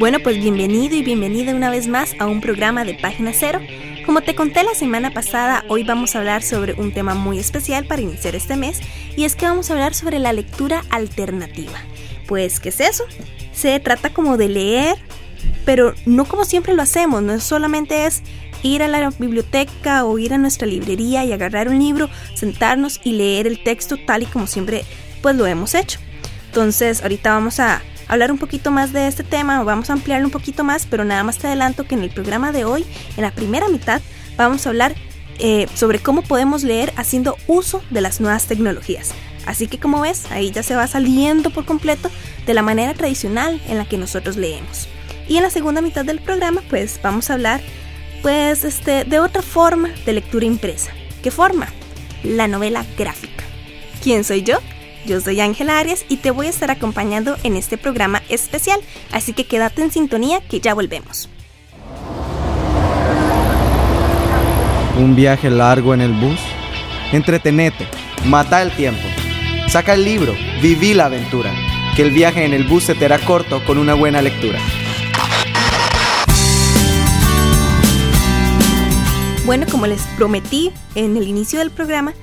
Bueno, pues bienvenido y bienvenida una vez más a un programa de Página Cero. Como te conté la semana pasada, hoy vamos a hablar sobre un tema muy especial para iniciar este mes y es que vamos a hablar sobre la lectura alternativa. Pues, ¿qué es eso? Se trata como de leer, pero no como siempre lo hacemos, no solamente es ir a la biblioteca o ir a nuestra librería y agarrar un libro, sentarnos y leer el texto tal y como siempre pues lo hemos hecho. Entonces, ahorita vamos a hablar un poquito más de este tema, vamos a ampliarlo un poquito más, pero nada más te adelanto que en el programa de hoy, en la primera mitad, vamos a hablar eh, sobre cómo podemos leer haciendo uso de las nuevas tecnologías. Así que como ves, ahí ya se va saliendo por completo de la manera tradicional en la que nosotros leemos. Y en la segunda mitad del programa, pues vamos a hablar pues este de otra forma de lectura impresa. ¿Qué forma? La novela gráfica. ¿Quién soy yo? Yo soy Ángela Arias y te voy a estar acompañando en este programa especial, así que quédate en sintonía que ya volvemos. Un viaje largo en el bus. Entretenete, mata el tiempo. Saca el libro, viví la aventura. Que el viaje en el bus se te hará corto con una buena lectura. Bueno, como les prometí en el inicio del programa,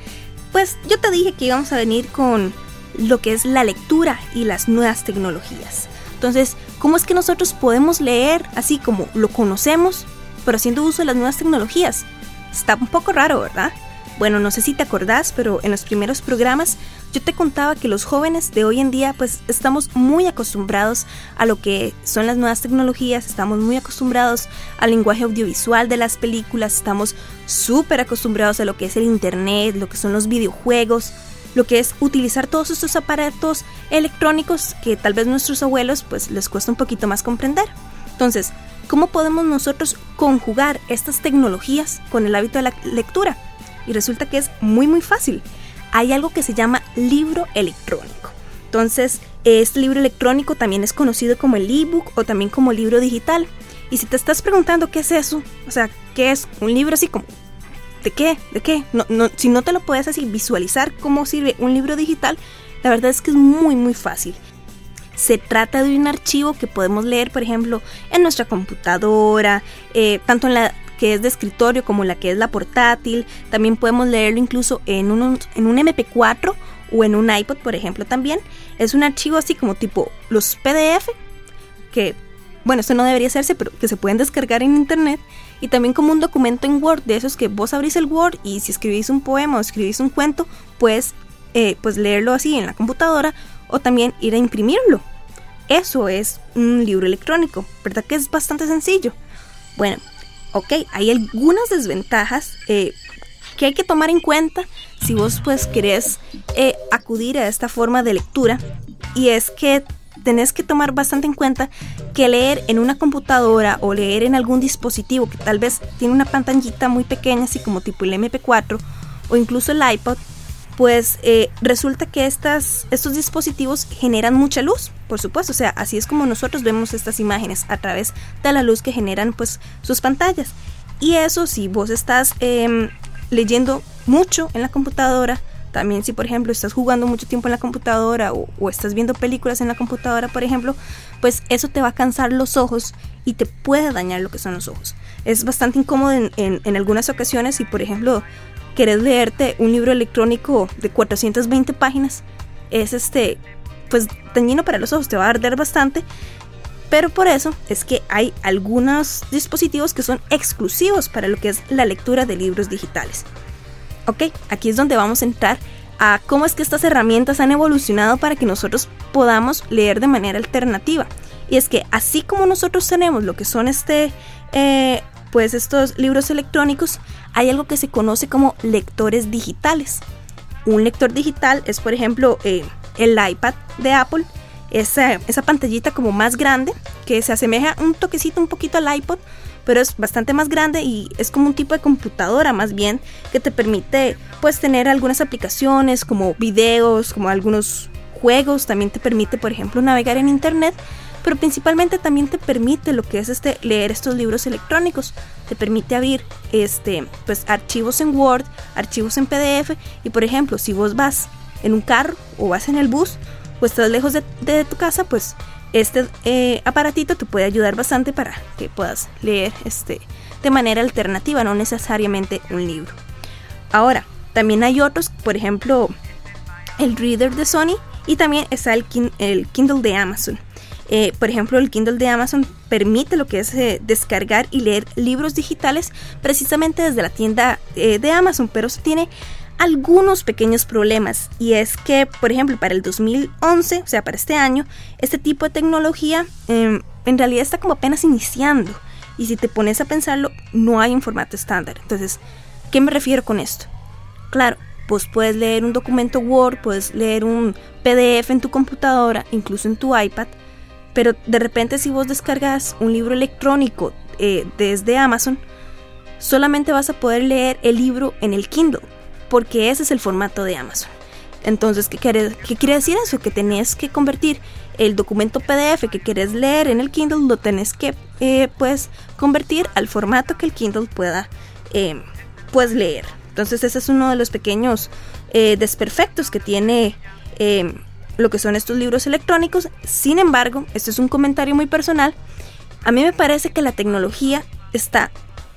pues yo te dije que íbamos a venir con lo que es la lectura y las nuevas tecnologías. Entonces, ¿cómo es que nosotros podemos leer así como lo conocemos, pero haciendo uso de las nuevas tecnologías? Está un poco raro, ¿verdad? Bueno, no sé si te acordás, pero en los primeros programas yo te contaba que los jóvenes de hoy en día pues estamos muy acostumbrados a lo que son las nuevas tecnologías, estamos muy acostumbrados al lenguaje audiovisual de las películas, estamos súper acostumbrados a lo que es el internet, lo que son los videojuegos, lo que es utilizar todos estos aparatos electrónicos que tal vez nuestros abuelos pues les cuesta un poquito más comprender. Entonces, ¿cómo podemos nosotros conjugar estas tecnologías con el hábito de la lectura? Y resulta que es muy muy fácil. Hay algo que se llama libro electrónico. Entonces, este libro electrónico también es conocido como el ebook o también como libro digital. Y si te estás preguntando qué es eso, o sea, ¿qué es un libro así como ¿De qué? ¿De qué? No, no, si no te lo puedes así visualizar cómo sirve un libro digital, la verdad es que es muy muy fácil. Se trata de un archivo que podemos leer, por ejemplo, en nuestra computadora, eh, tanto en la que es de escritorio como la que es la portátil. También podemos leerlo incluso en un, en un MP4 o en un iPod, por ejemplo, también. Es un archivo así como tipo los PDF, que, bueno, esto no debería hacerse, pero que se pueden descargar en internet y también como un documento en Word, de esos que vos abrís el Word y si escribís un poema o escribís un cuento, puedes eh, pues leerlo así en la computadora o también ir a imprimirlo. Eso es un libro electrónico, ¿verdad que es bastante sencillo? Bueno, ok, hay algunas desventajas eh, que hay que tomar en cuenta si vos pues querés eh, acudir a esta forma de lectura y es que tenés que tomar bastante en cuenta que leer en una computadora o leer en algún dispositivo que tal vez tiene una pantallita muy pequeña, así como tipo el MP4 o incluso el iPod, pues eh, resulta que estas, estos dispositivos generan mucha luz, por supuesto, o sea, así es como nosotros vemos estas imágenes a través de la luz que generan pues sus pantallas. Y eso si vos estás em, leyendo mucho en la computadora, también si por ejemplo estás jugando mucho tiempo en la computadora o, estás viendo películas en la computadora, por ejemplo, pues eso te va a cansar los ojos y te puede dañar lo que son los ojos. Es bastante incómodo en, en, algunas ocasiones si por ejemplo querés leerte un libro electrónico de 420 páginas, es este, pues dañino para los ojos, te va a arder bastante. Pero por eso es que hay algunos dispositivos que son exclusivos para lo que es la lectura de libros digitales. Ok, aquí es donde vamos a entrar a cómo es que estas herramientas han evolucionado para que nosotros podamos leer de manera alternativa. Y es que así como nosotros tenemos lo que son este, eh, pues estos libros electrónicos, hay algo que se conoce como lectores digitales. Un lector digital es, por ejemplo, eh, el iPad de Apple, esa, esa pantallita como más grande, que se asemeja un toquecito un poquito al iPod, pero es bastante más grande y es como un tipo de computadora más bien que te permite pues tener algunas aplicaciones como videos, como algunos juegos, también te permite por ejemplo navegar en internet, pero principalmente también te permite lo que es este leer estos libros electrónicos, te permite abrir este pues archivos en Word, archivos en PDF y por ejemplo, si vos vas en un carro o vas en el bus o estás lejos de, tu casa, pues este eh, aparatito te puede ayudar bastante para que puedas leer este, de manera alternativa, no necesariamente un libro. Ahora, también hay otros, por ejemplo, el Reader de Sony y también está el, Kindle de Amazon. Eh, por ejemplo, el Kindle de Amazon permite lo que es eh, descargar y leer libros digitales precisamente desde la tienda de Amazon, pero se tiene algunos pequeños problemas y es que, por ejemplo, para el 2011, o sea, para este año, este tipo de tecnología em, en realidad está como apenas iniciando y si te pones a pensarlo, no hay un formato estándar. Entonces, ¿qué me refiero con esto? Claro, pues puedes leer un documento Word, puedes leer un PDF en tu computadora, incluso en tu iPad, pero de repente si vos descargas un libro electrónico eh, desde Amazon, solamente vas a poder leer el libro en el Kindle porque ese es el formato de Amazon. Entonces, ¿qué quiere, qué quiere decir eso? Que tenés que convertir el documento PDF que quieres leer en el Kindle, lo tenés que eh, pues, convertir al formato que el Kindle pueda eh, pues, leer. Entonces, ese es uno de los pequeños eh, desperfectos que tiene lo que son estos libros electrónicos. Sin embargo, esto es un comentario muy personal. A mí me parece que la tecnología está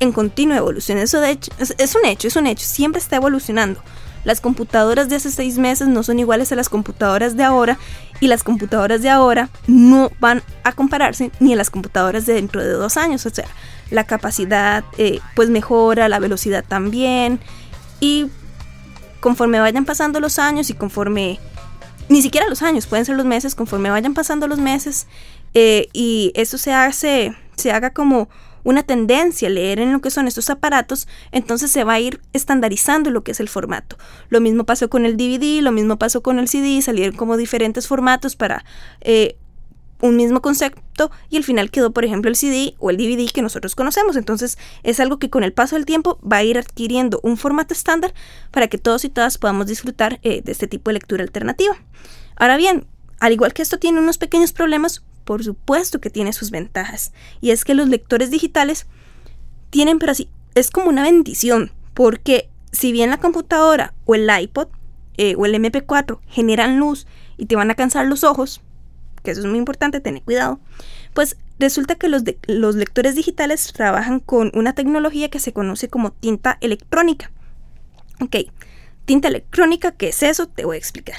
en continua evolución. Eso de hecho es, un hecho, es un hecho, siempre está evolucionando. Las computadoras de hace seis meses no son iguales a las computadoras de ahora y las computadoras de ahora no van a compararse ni a las computadoras de dentro de dos años. O sea, la capacidad eh, pues mejora, la velocidad también y conforme vayan pasando los años y conforme ni siquiera los años, pueden ser los meses, conforme vayan pasando los meses eh, y eso se hace, se haga como una tendencia a leer en lo que son estos aparatos, entonces se va a ir estandarizando lo que es el formato. Lo mismo pasó con el DVD, lo mismo pasó con el CD, salieron como diferentes formatos para eh, un mismo concepto y al final quedó, por ejemplo, el CD o el DVD que nosotros conocemos. Entonces es algo que con el paso del tiempo va a ir adquiriendo un formato estándar para que todos y todas podamos disfrutar eh, de este tipo de lectura alternativa. Ahora bien, al igual que esto tiene unos pequeños problemas, por supuesto que tiene sus ventajas. Y es que los lectores digitales tienen, pero así, es como una bendición, porque si bien la computadora o el iPod eh, o el MP4 generan luz y te van a cansar los ojos, que eso es muy importante, tener cuidado, pues resulta que los, los lectores digitales trabajan con una tecnología que se conoce como tinta electrónica. Ok, tinta electrónica, ¿qué es eso? Te voy a explicar.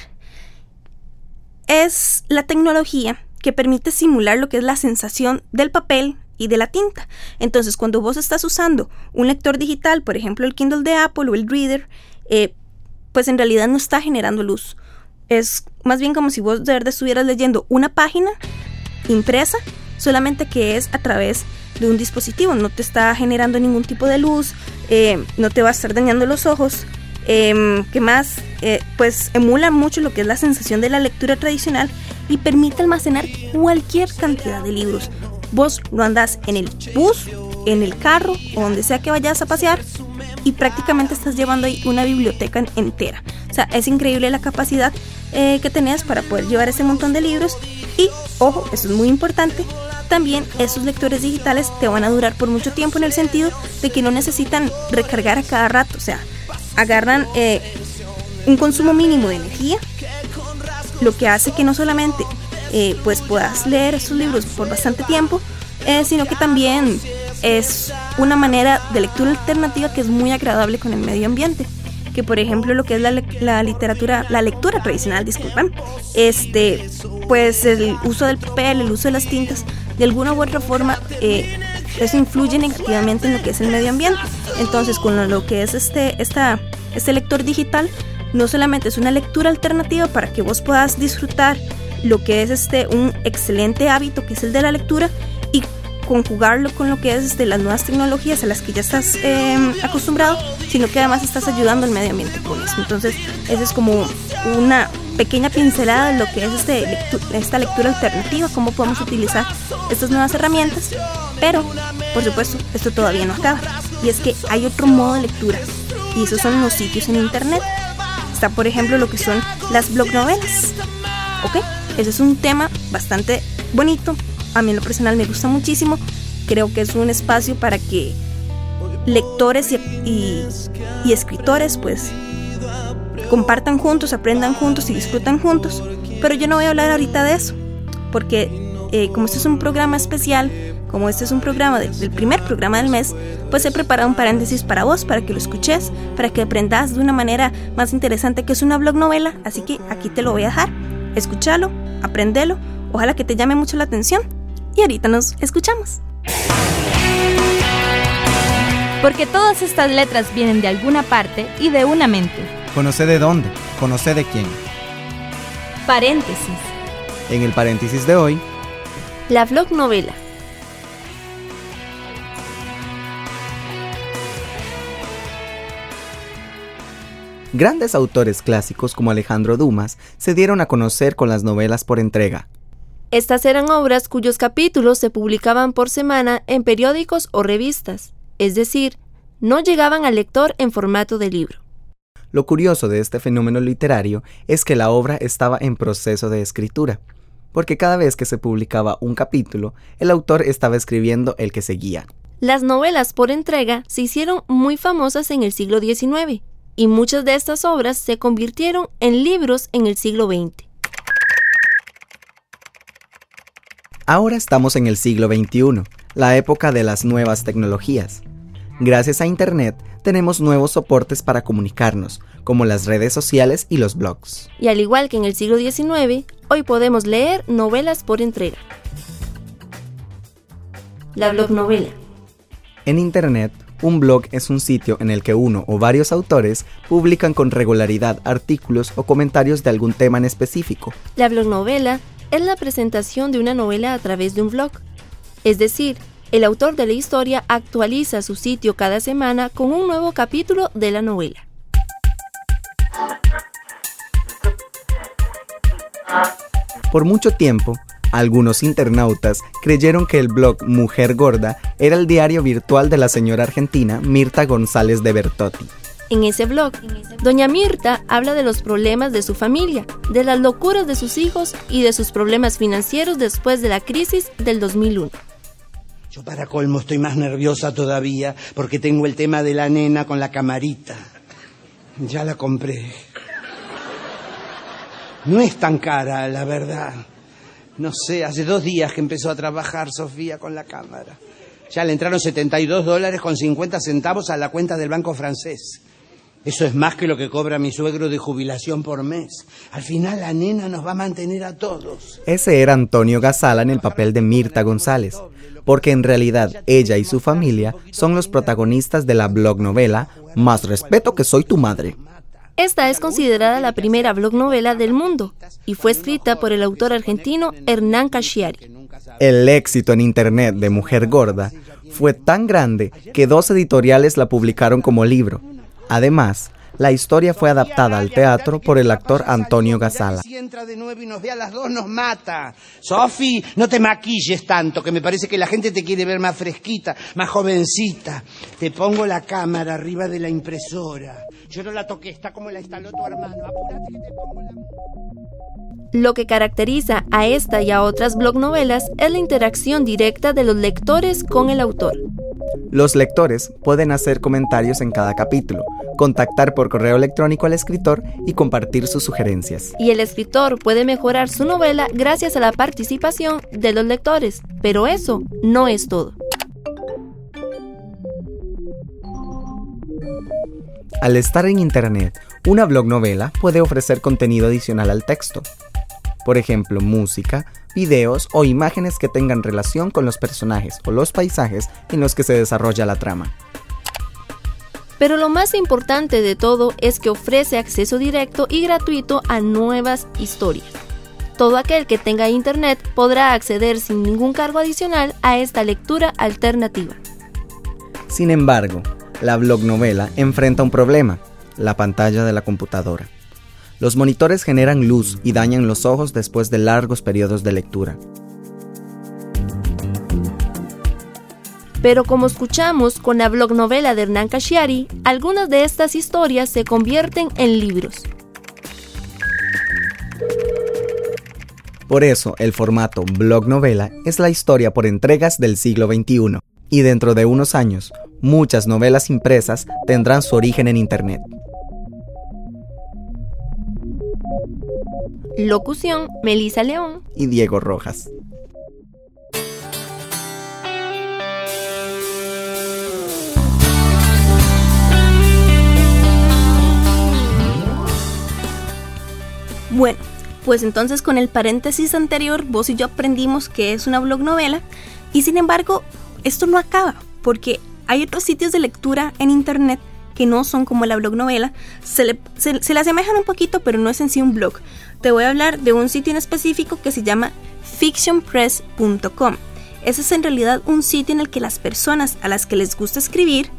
Es la tecnología que permite simular lo que es la sensación del papel y de la tinta. Entonces, cuando vos estás usando un lector digital, por ejemplo el Kindle de Apple o el Reader, eh, pues en realidad no está generando luz. Es más bien como si vos de verdad estuvieras leyendo una página impresa, solamente que es a través de un dispositivo. No te está generando ningún tipo de luz, eh, no te va a estar dañando los ojos. Eh, ¿Qué más? Eh, pues emula mucho lo que es la sensación de la lectura tradicional y permite almacenar cualquier cantidad de libros. Vos lo andás en el bus, en el carro o donde sea que vayas a pasear y prácticamente estás llevando ahí una biblioteca entera. O sea, es increíble la capacidad eh, que tenés para poder llevar ese montón de libros y, ojo, eso es muy importante, también esos lectores digitales te van a durar por mucho tiempo en el sentido de que no necesitan recargar a cada rato, o sea, agarran eh, un consumo mínimo de energía lo que hace que no solamente eh, pues puedas leer estos libros por bastante tiempo, eh, sino que también es una manera de lectura alternativa que es muy agradable con el medio ambiente. Que por ejemplo lo que es la, literatura, la lectura tradicional, disculpen, este, pues el uso del papel, el uso de las tintas, de alguna u otra forma, eso influye negativamente en lo que es el medio ambiente. Entonces, con lo que es este, esta, este lector digital, no solamente es una lectura alternativa para que vos puedas disfrutar lo que es este un excelente hábito que es el de la lectura conjugarlo con lo que es de las nuevas tecnologías a las que ya estás em, acostumbrado, sino que además estás ayudando al medio ambiente con eso. Entonces, esa es como una pequeña pincelada de lo que es este esta lectura alternativa, cómo podemos utilizar estas nuevas herramientas, pero por supuesto esto todavía no acaba. Y es que hay otro modo de lectura y esos son los sitios en internet. Está por ejemplo lo que son las blog novelas. ¿Ok? Ese es un tema bastante bonito. A mí en lo personal me gusta muchísimo. Creo que es un espacio para que lectores y, escritores pues compartan juntos, aprendan juntos y disfrutan juntos. Pero yo no voy a hablar ahorita de eso, porque eh, como este es un programa especial, como este es un programa del primer programa del mes, pues he preparado un paréntesis para vos, para que lo escuches, para que aprendas de una manera más interesante que es una blog novela, así que aquí te lo voy a dejar. Escúchalo, aprendelo, ojalá que te llame mucho la atención y ahorita nos escuchamos. Porque todas estas letras vienen de alguna parte y de una mente. Conoce de dónde, conoce de quién. Paréntesis. En el paréntesis de hoy, la blog novela. Grandes autores clásicos como Alejandro Dumas se dieron a conocer con las novelas por entrega. Estas eran obras cuyos capítulos se publicaban por semana en periódicos o revistas, es decir, no llegaban al lector en formato de libro. Lo curioso de este fenómeno literario es que la obra estaba en proceso de escritura, porque cada vez que se publicaba un capítulo, el autor estaba escribiendo el que seguía. Las novelas por entrega se hicieron muy famosas en el siglo XIX, y muchas de estas obras se convirtieron en libros en el siglo XX. Ahora estamos en el siglo XXI, la época de las nuevas tecnologías. Gracias a Internet tenemos nuevos soportes para comunicarnos, como las redes sociales y los blogs. Y al igual que en el siglo XIX, hoy podemos leer novelas por entrega. La blog novela. En Internet, un blog es un sitio en el que uno o varios autores publican con regularidad artículos o comentarios de algún tema en específico. La blog novela es la presentación de una novela a través de un blog. Es decir, el autor de la historia actualiza su sitio cada semana con un nuevo capítulo de la novela. Por mucho tiempo, algunos internautas creyeron que el blog Mujer Gorda era el diario virtual de la señora argentina Mirta González de Bertotti. En ese blog, doña Mirta habla de los problemas de su familia, de las locuras de sus hijos y de sus problemas financieros después de la crisis del 2001. Yo para colmo estoy más nerviosa todavía porque tengo el tema de la nena con la camarita. Ya la compré. No es tan cara, la verdad. No sé, hace dos días que empezó a trabajar Sofía con la cámara. Ya le entraron 72 dólares con 50 centavos a la cuenta del banco francés. Eso es más que lo que cobra mi suegro de jubilación por mes. Al final la nena nos va a mantener a todos. Ese era Antonio Gazala en el papel de Mirta González porque en realidad ella y su familia son los protagonistas de la blog novela Más respeto que soy tu madre. Esta es considerada la primera blog novela del mundo y fue escrita por el autor argentino Hernán Casciari. El éxito en Internet de Mujer Gorda fue tan grande que dos editoriales la publicaron como libro. Además, la historia fue adaptada al teatro por el actor Antonio Gazala. Si entra de nuevo y nos ve a las dos, nos mata. Sofi, no te maquilles tanto, que me parece que la gente te quiere ver más fresquita, más jovencita. Te pongo la cámara arriba de la impresora. Yo no la toqué, está como la instaló tu hermano. Apúrate que te pongo la... Lo que caracteriza a esta y a otras blog novelas es la interacción directa de los lectores con el autor. Los lectores pueden hacer comentarios en cada capítulo, contactar por correo electrónico al escritor y compartir sus sugerencias. Y el escritor puede mejorar su novela gracias a la participación de los lectores, pero eso no es todo. Al estar en Internet, una blog novela puede ofrecer contenido adicional al texto. Por ejemplo, música, videos o imágenes que tengan relación con los personajes o los paisajes en los que se desarrolla la trama. Pero lo más importante de todo es que ofrece acceso directo y gratuito a nuevas historias. Todo aquel que tenga internet podrá acceder sin ningún cargo adicional a esta lectura alternativa. Sin embargo, la blognovela enfrenta un problema, la pantalla de la computadora. Los monitores generan luz y dañan los ojos después de largos periodos de lectura. Pero como escuchamos con la blognovela de Hernán Cashiari, algunas de estas historias se convierten en libros. Por eso, el formato blog novela es la historia por entregas del siglo XXI, y dentro de unos años, muchas novelas impresas tendrán su origen en Internet. Locución, Melisa León y Diego Rojas. Bueno, pues entonces con el paréntesis anterior, vos y yo aprendimos que es una blog novela y sin embargo, esto no acaba porque hay otros sitios de lectura en internet que no son como la blog novela, se le, se, le asemejan un poquito, pero no es en sí un blog. Te voy a hablar de un sitio en específico que se llama fictionpress.com. Ese es en realidad un sitio en el que las personas a las que les gusta escribir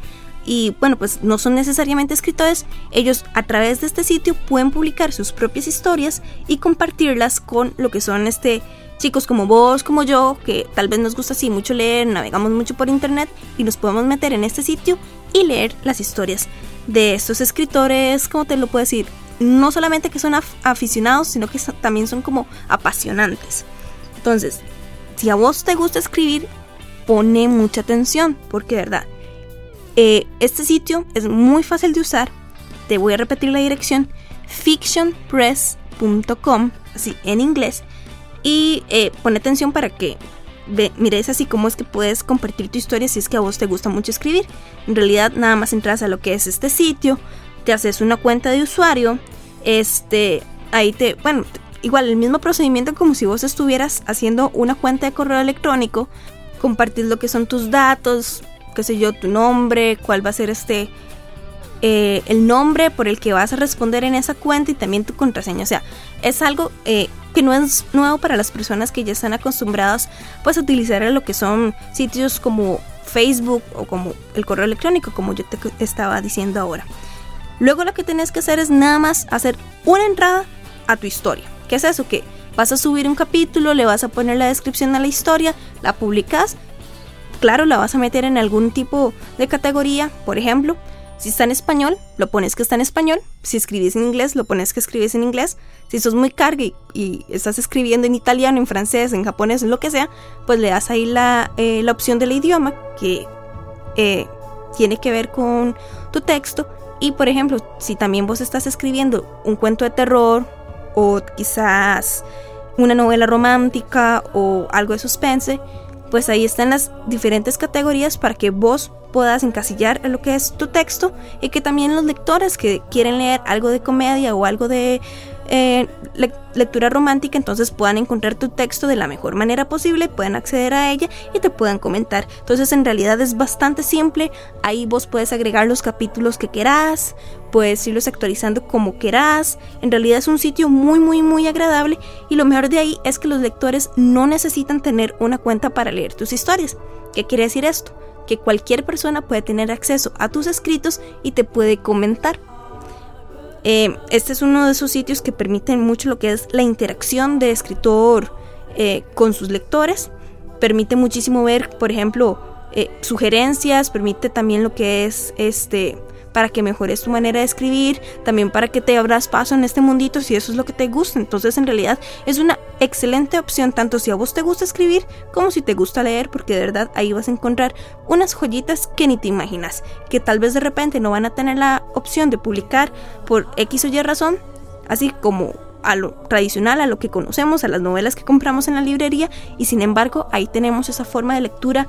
y bueno, pues no son necesariamente escritores, ellos a través de este sitio pueden publicar sus propias historias y compartirlas con lo que son este chicos como vos, como yo, que tal vez nos gusta así mucho leer, navegamos mucho por internet y nos podemos meter en este sitio y leer las historias de estos escritores, como te lo puedo decir, no solamente que son aficionados, sino que también son como apasionantes. Entonces, si a vos te gusta escribir, pone mucha atención, porque verdad, eh, este sitio es muy fácil de usar. Te voy a repetir la dirección: fictionpress.com, así en inglés. Y eh, pone atención para que mires así cómo es que puedes compartir tu historia si es que a vos te gusta mucho escribir. En realidad, nada más entras a lo que es este sitio, te haces una cuenta de usuario, este, ahí te, bueno, igual el mismo procedimiento como si vos estuvieras haciendo una cuenta de correo electrónico, compartir lo que son tus datos, qué sé yo, tu nombre, cuál va a ser este, eh, el nombre por el que vas a responder en esa cuenta y también tu contraseña. O sea, es algo eh, que no es nuevo para las personas que ya están acostumbradas pues a utilizar lo que son sitios como Facebook o como el correo electrónico, como yo te estaba diciendo ahora. Luego lo que tienes que hacer es nada más hacer una entrada a tu historia. ¿Qué es eso? Que vas a subir un capítulo, le vas a poner la descripción a la historia, la publicas Claro, la vas a meter en algún tipo de categoría, por ejemplo, si está en español, lo pones que está en español. Si escribís en inglés, lo pones que escribís en inglés. Si sos muy cargue y, estás escribiendo en italiano, en francés, en japonés, en lo que sea, pues le das ahí la, eh, opción del idioma que eh, tiene que ver con tu texto. Y por ejemplo, si también vos estás escribiendo un cuento de terror o quizás una novela romántica o algo de suspense, pues ahí están las diferentes categorías para que vos puedas encasillar lo que es tu texto y que también los lectores que quieren leer algo de comedia o algo de eh, lectura romántica, entonces puedan encontrar tu texto de la mejor manera posible, puedan acceder a ella y te puedan comentar. Entonces en realidad es bastante simple, ahí vos puedes agregar los capítulos que querás, puedes irlos actualizando como querás, en realidad es un sitio muy muy muy agradable y lo mejor de ahí es que los lectores no necesitan tener una cuenta para leer tus historias. ¿Qué quiere decir esto? Que cualquier persona puede tener acceso a tus escritos y te puede comentar. Eh, este es uno de esos sitios que permiten mucho lo que es la interacción de escritor eh, con sus lectores. Permite muchísimo ver, por ejemplo, eh, sugerencias, permite también lo que es este para que mejores tu manera de escribir, también para que te abras paso en este mundito si eso es lo que te gusta. Entonces, en realidad es una excelente opción tanto si a vos te gusta escribir como si te gusta leer, porque de verdad ahí vas a encontrar unas joyitas que ni te imaginas, que tal vez de repente no van a tener la opción de publicar por X o Y razón, así como a lo tradicional, a lo que conocemos, a las novelas que compramos en la librería, y sin embargo ahí tenemos esa forma de lectura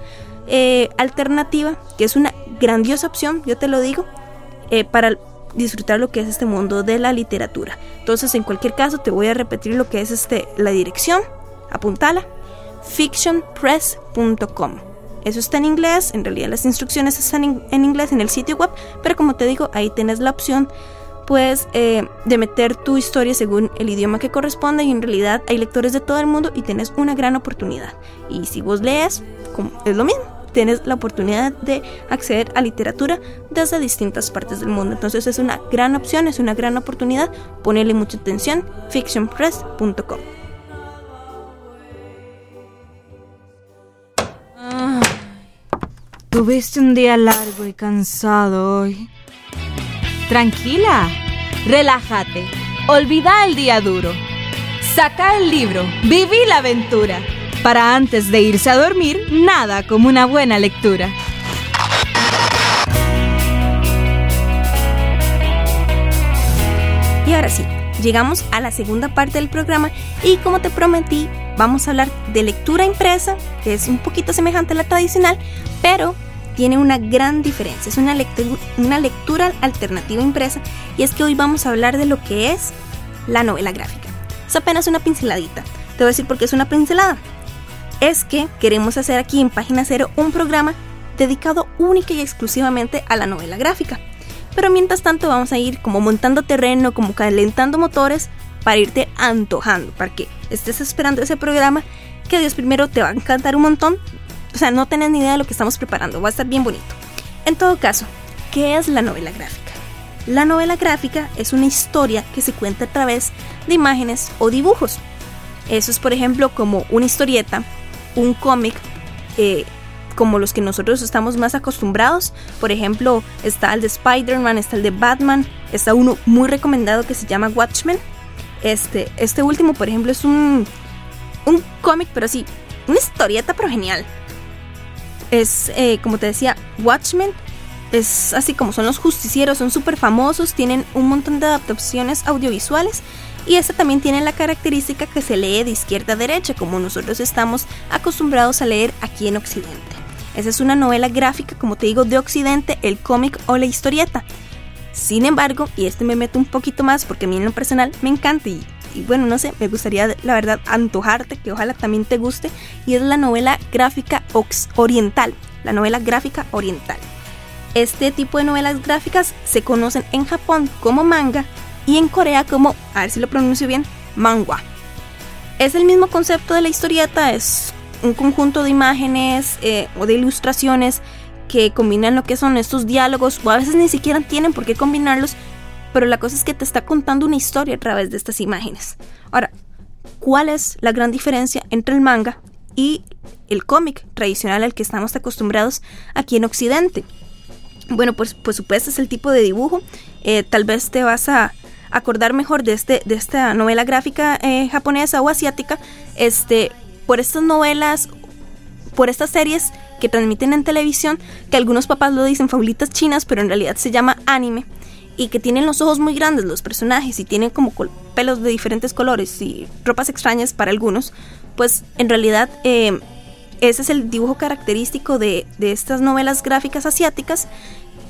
eh, alternativa, que es una grandiosa opción, yo te lo digo, eh, para disfrutar lo que es este mundo de la literatura. Entonces, en cualquier caso, te voy a repetir lo que es este, la dirección, apuntala, fictionpress.com. Eso está en inglés, en realidad las instrucciones están en, inglés en el sitio web, pero como te digo, ahí tienes la opción pues eh, de meter tu historia según el idioma que corresponde y en realidad hay lectores de todo el mundo y tienes una gran oportunidad. Y si vos lees, es lo mismo, tienes la oportunidad de acceder a literatura desde distintas partes del mundo. Entonces es una gran opción, es una gran oportunidad, ponerle mucha atención, fictionpress.com. Tuviste un día largo y cansado hoy. Tranquila, relájate, olvida el día duro. Saca el libro, viví la aventura. Para antes de irse a dormir, nada como una buena lectura. Y ahora sí, llegamos a la segunda parte del programa y como te prometí, vamos a hablar de lectura impresa, que es un poquito semejante a la tradicional, pero tiene una gran diferencia. Es una lectura, una lectura alternativa impresa y es que hoy vamos a hablar de lo que es la novela gráfica. Es apenas una pinceladita. Te voy a decir por qué es una pincelada. Es que queremos hacer aquí en Página Cero un programa dedicado única y exclusivamente a la novela gráfica. Pero mientras tanto vamos a ir como montando terreno, como calentando motores para irte antojando, para que estés esperando ese programa que Dios primero te va a encantar un montón o sea, no tenés ni idea de lo que estamos preparando, va a estar bien bonito. En todo caso, ¿qué es la novela gráfica? La novela gráfica es una historia que se cuenta a través de imágenes o dibujos. Eso es, por ejemplo, como una historieta, un cómic, eh, como los que nosotros estamos más acostumbrados. Por ejemplo, está el de Spider-Man, está el de Batman, está uno muy recomendado que se llama Watchmen. Este, este último, por ejemplo, es un, un cómic, pero sí, una historieta, pero genial es, eh, como te decía, Watchmen. Es así como son los justicieros, son súper famosos, tienen un montón de adaptaciones audiovisuales y esta también tiene la característica que se lee de izquierda a derecha, como nosotros estamos acostumbrados a leer aquí en Occidente. Esa es una novela gráfica, como te digo, de Occidente, el cómic o la historieta. Sin embargo, y este me meto un poquito más porque a mí en lo personal me encanta y y bueno, no sé, me gustaría la verdad antojarte, que ojalá también te guste, y es la novela gráfica oriental, la novela gráfica oriental. Este tipo de novelas gráficas se conocen en Japón como manga y en Corea como, a ver si lo pronuncio bien, mangua. Es el mismo concepto de la historieta, es un conjunto de imágenes eh, o de ilustraciones que combinan lo que son estos diálogos o a veces ni siquiera tienen por qué combinarlos, pero la cosa es que te está contando una historia a través de estas imágenes. Ahora, ¿cuál es la gran diferencia entre el manga y el cómic tradicional al que estamos acostumbrados aquí en Occidente? Bueno, pues por supuesto es el tipo de dibujo. Eh, tal vez te vas a acordar mejor de, este, de esta novela gráfica eh, japonesa o asiática, este, por estas novelas, por estas series que transmiten en televisión, que algunos papás lo dicen fabulitas chinas, pero en realidad se llama anime y que tienen los ojos muy grandes los personajes y tienen como pelos de diferentes colores y ropas extrañas para algunos, pues en realidad eh, ese es el dibujo característico de, de estas novelas gráficas asiáticas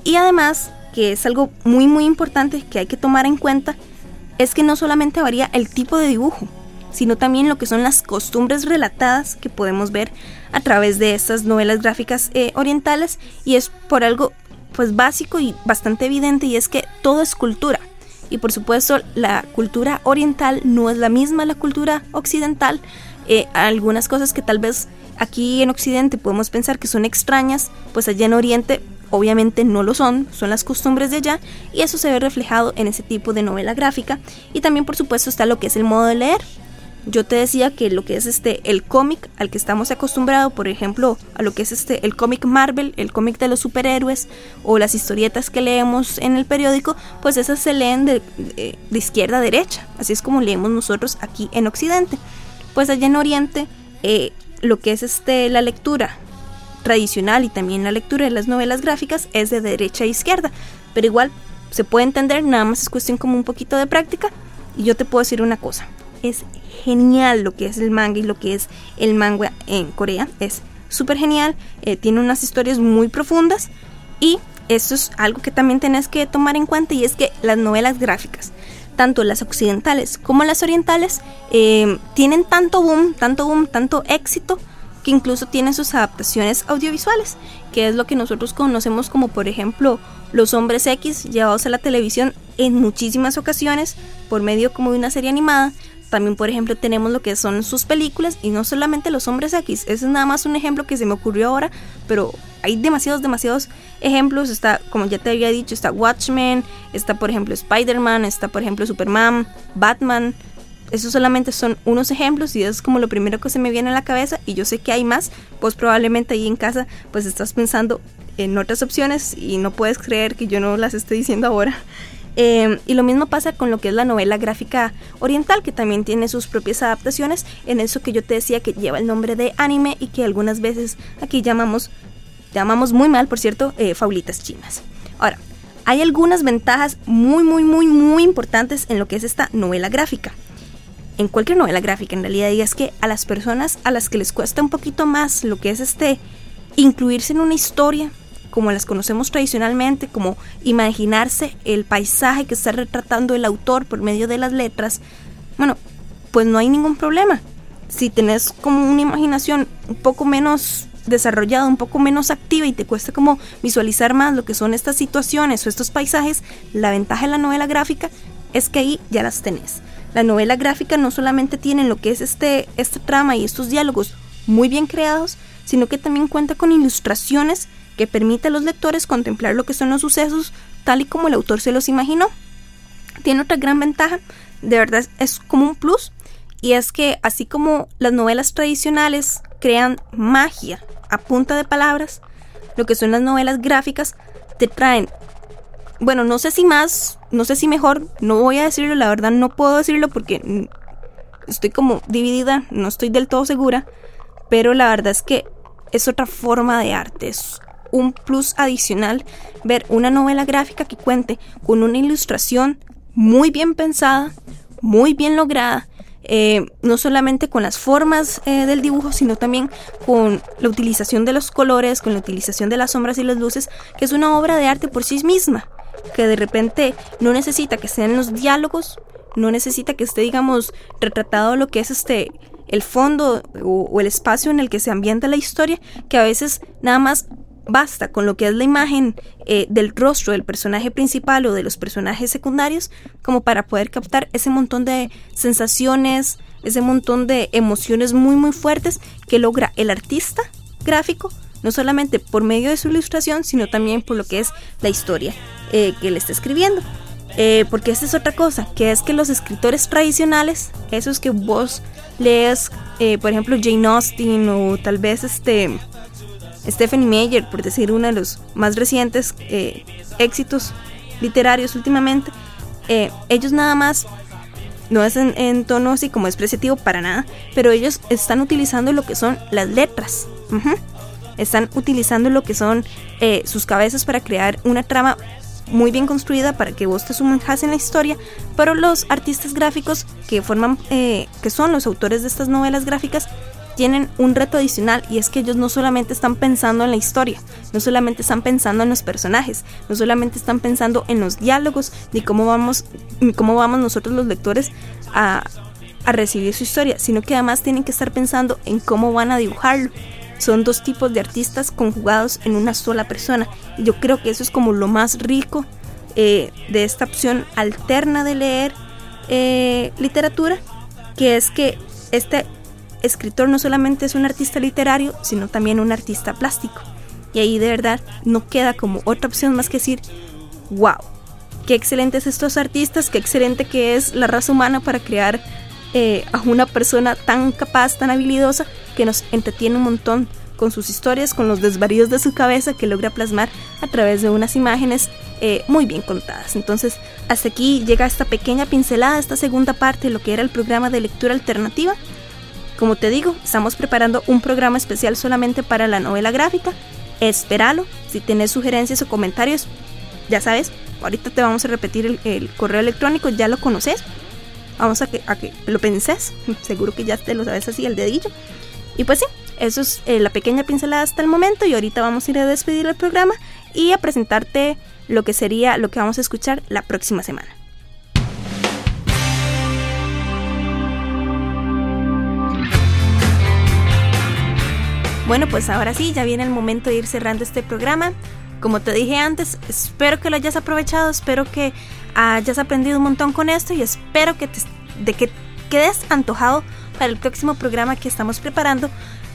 y además que es algo muy muy importante que hay que tomar en cuenta es que no solamente varía el tipo de dibujo, sino también lo que son las costumbres relatadas que podemos ver a través de estas novelas gráficas eh, orientales y es por algo pues básico y bastante evidente y es que todo es cultura. Y por supuesto la cultura oriental no es la misma la cultura occidental. Eh, algunas cosas que tal vez aquí en Occidente podemos pensar que son extrañas, pues allá en Oriente obviamente no lo son, son las costumbres de allá y eso se ve reflejado en ese tipo de novela gráfica. Y también por supuesto está lo que es el modo de leer. Yo te decía que lo que es este el cómic al que estamos acostumbrados, por ejemplo, a lo que es este el cómic Marvel, el cómic de los superhéroes o las historietas que leemos en el periódico, pues esas se leen de, izquierda a derecha, así es como leemos nosotros aquí en Occidente. Pues allá en Oriente eh, lo que es este la lectura tradicional y también la lectura de las novelas gráficas es de derecha a izquierda, pero igual se puede entender, nada más es cuestión como un poquito de práctica y yo te puedo decir una cosa, es genial lo que es el manga y lo que es el manga en Corea. Es súper genial, eh, tiene unas historias muy profundas y esto es algo que también tenés que tomar en cuenta y es que las novelas gráficas, tanto las occidentales como las orientales, eh, tienen tanto boom, tanto boom, tanto éxito que incluso tienen sus adaptaciones audiovisuales, que es lo que nosotros conocemos como por ejemplo los hombres X llevados a la televisión en muchísimas ocasiones por medio como de una serie animada. También por ejemplo tenemos lo que son sus películas y no solamente los hombres X, ese es nada más un ejemplo que se me ocurrió ahora, pero hay demasiados, demasiados ejemplos. Está, como ya te había dicho, está Watchmen, está por ejemplo Spider-Man, está por ejemplo Superman, Batman, esos solamente son unos ejemplos y es como lo primero que se me viene a la cabeza y yo sé que hay más, pues probablemente ahí en casa pues estás pensando en otras opciones y no puedes creer que yo no las esté diciendo ahora. Em, y lo mismo pasa con lo que es la novela gráfica oriental, que también tiene sus propias adaptaciones en eso que yo te decía que lleva el nombre de anime y que algunas veces aquí llamamos, llamamos muy mal, por cierto, eh, faulitas chinas. Ahora, hay algunas ventajas muy, muy, muy, muy importantes en lo que es esta novela gráfica en cualquier novela gráfica en realidad y que a las personas a las que les cuesta un poquito más lo que es este incluirse en una historia como las conocemos tradicionalmente, como imaginarse el paisaje que está retratando el autor por medio de las letras, bueno, pues no hay ningún problema. Si tenés como una imaginación un poco menos desarrollada, un poco menos activa y te cuesta como visualizar más lo que son estas situaciones o estos paisajes, la ventaja de la novela gráfica es que ahí ya las tenés. La novela gráfica no solamente tiene lo que es este, esta trama y estos diálogos muy bien creados, sino que también cuenta con ilustraciones que permite a los lectores contemplar lo que son los sucesos tal y como el autor se los imaginó. Tiene otra gran ventaja, de verdad es como un plus, y es que así como las novelas tradicionales crean magia a punta de palabras, lo que son las novelas gráficas te traen bueno, no sé si más, no sé si mejor, no voy a decirlo, la verdad no puedo decirlo porque estoy como dividida, no estoy del todo segura, pero la verdad es que es otra forma de arte, es un plus adicional ver una novela gráfica que cuente con una ilustración muy bien pensada, muy bien lograda, eh, no solamente con las formas eh, del dibujo, sino también con la utilización de los colores, con la utilización de las sombras y las luces, que es una obra de arte por sí misma que de repente no necesita que sean los diálogos, no necesita que esté, digamos, retratado lo que es este el fondo o, el espacio en el que se ambienta la historia, que a veces nada más basta con lo que es la imagen eh, del rostro del personaje principal o de los personajes secundarios como para poder captar ese montón de sensaciones, ese montón de emociones muy muy fuertes que logra el artista gráfico no solamente por medio de su ilustración, sino también por lo que es la historia eh, que le está escribiendo. Eh, porque esta es otra cosa, que es que los escritores tradicionales, esos que vos lees, eh, por ejemplo, Jane Austen o tal vez este Stephanie Meyer, por decir uno de los más recientes éxitos literarios últimamente, ellos nada más no es en, tono así como expresativo para nada, pero ellos están utilizando lo que son las letras están utilizando lo que son eh, sus cabezas para crear una trama muy bien construida para que vos te sumerjas en la historia, pero los artistas gráficos que forman, eh, que son los autores de estas novelas gráficas, tienen un reto adicional y es que ellos no solamente están pensando en la historia, no solamente están pensando en los personajes, no solamente están pensando en los diálogos ni cómo vamos, cómo vamos nosotros los lectores a, a recibir su historia, sino que además tienen que estar pensando en cómo van a dibujarlo son dos tipos de artistas conjugados en una sola persona. Yo creo que eso es como lo más rico eh, de esta opción alterna de leer eh, literatura, que es que este escritor no solamente es un artista literario, sino también un artista plástico. Y ahí de verdad no queda como otra opción más que decir, wow, qué excelentes estos artistas, qué excelente que es la raza humana para crear eh, a una persona tan capaz, tan habilidosa, que nos entretiene un montón con sus historias, con los desvaríos de su cabeza que logra plasmar a través de unas imágenes eh, muy bien contadas. Entonces, hasta aquí llega esta pequeña pincelada, esta segunda parte de lo que era el programa de lectura alternativa. Como te digo, estamos preparando un programa especial solamente para la novela gráfica. Espéralo. Si tienes sugerencias o comentarios, ya sabes, ahorita te vamos a repetir el, el correo electrónico, ya lo conoces. Vamos a que, a que lo penses. Seguro que ya te lo sabes así, el dedillo. Y pues sí, eso es eh, la pequeña pincelada hasta el momento. Y ahorita vamos a ir a despedir el programa y a presentarte lo que sería lo que vamos a escuchar la próxima semana. Bueno, pues ahora sí, ya viene el momento de ir cerrando este programa. Como te dije antes, espero que lo hayas aprovechado, espero que hayas aprendido un montón con esto y espero que te, de que quedes antojado para el próximo programa que estamos preparando,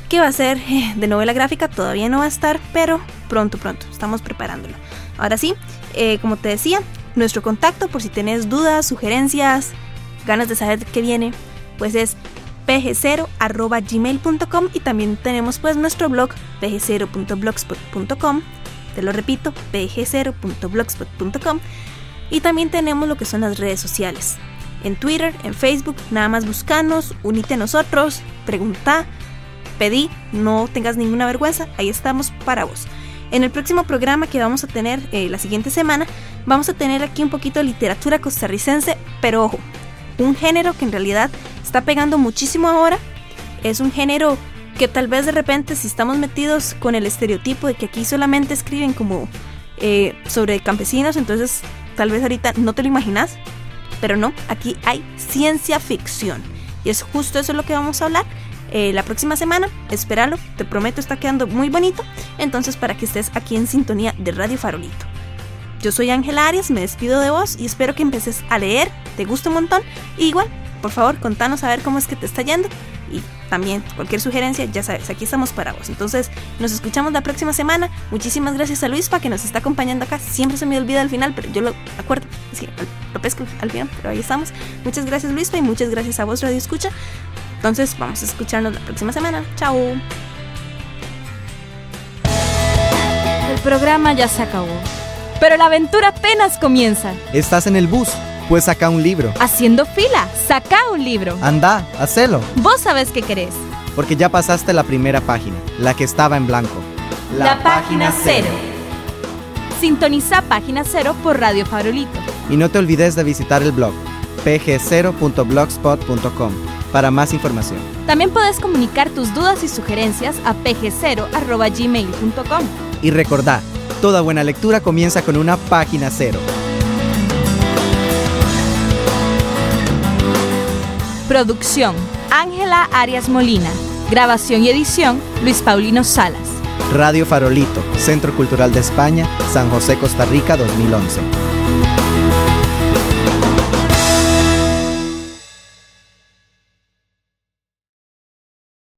que va a ser eh, de novela gráfica, todavía no va a estar, pero pronto, pronto, estamos preparándolo. Ahora sí, eh, como te decía, nuestro contacto por si tenés dudas, sugerencias, ganas de saber qué viene, pues es pg0.gmail.com y también tenemos pues nuestro blog pg0.blogspot.com te lo repito, pg0.blogspot.com y también tenemos lo que son las redes sociales. En Twitter, en Facebook, nada más buscanos, unite a nosotros, pregunta, pedí, no tengas ninguna vergüenza, ahí estamos para vos. En el próximo programa que vamos a tener eh, la siguiente semana, vamos a tener aquí un poquito de literatura costarricense, pero ojo, un género que en realidad está pegando muchísimo ahora. Es un género que tal vez de repente si estamos metidos con el estereotipo de que aquí solamente escriben como eh, sobre campesinos, entonces tal vez ahorita no te lo imaginas, pero no, aquí hay ciencia ficción. Y es justo eso lo que vamos a hablar eh, la próxima semana. Espéralo, te prometo, está quedando muy bonito. Entonces, para que estés aquí en sintonía de Radio Farolito. Yo soy Ángela Arias, me despido de vos y espero que empeces a leer, te guste un montón. Igual, por favor, contanos a ver cómo es que te está yendo. Y también cualquier sugerencia, ya sabes, aquí estamos para vos. Entonces, nos escuchamos la próxima semana. Muchísimas gracias a Luispa que nos está acompañando acá. Siempre se me olvida al final, pero yo lo acuerdo. Sí, lo pesco al final, pero ahí estamos. Muchas gracias Luispa y muchas gracias a vos, Radio Escucha. Entonces, vamos a escucharnos la próxima semana. Chao. El programa ya se acabó, pero la aventura apenas comienza. Estás en el bus, pues saca un libro. Haciendo fila, saca un libro. Anda, hacelo. Vos sabés qué querés. Porque ya pasaste la primera página, la que estaba en blanco. La, página cero. Sintoniza Página Cero por Radio Farolito. Y no te olvides de visitar el blog pg0.blogspot.com para más información. También puedes comunicar tus dudas y sugerencias a pg0.gmail.com. Y recordá, toda buena lectura comienza con una página cero. Producción, Ángela Arias Molina. Grabación y edición, Luis Paulino Salas. Radio Farolito, Centro Cultural de España, San José, Costa Rica 2011.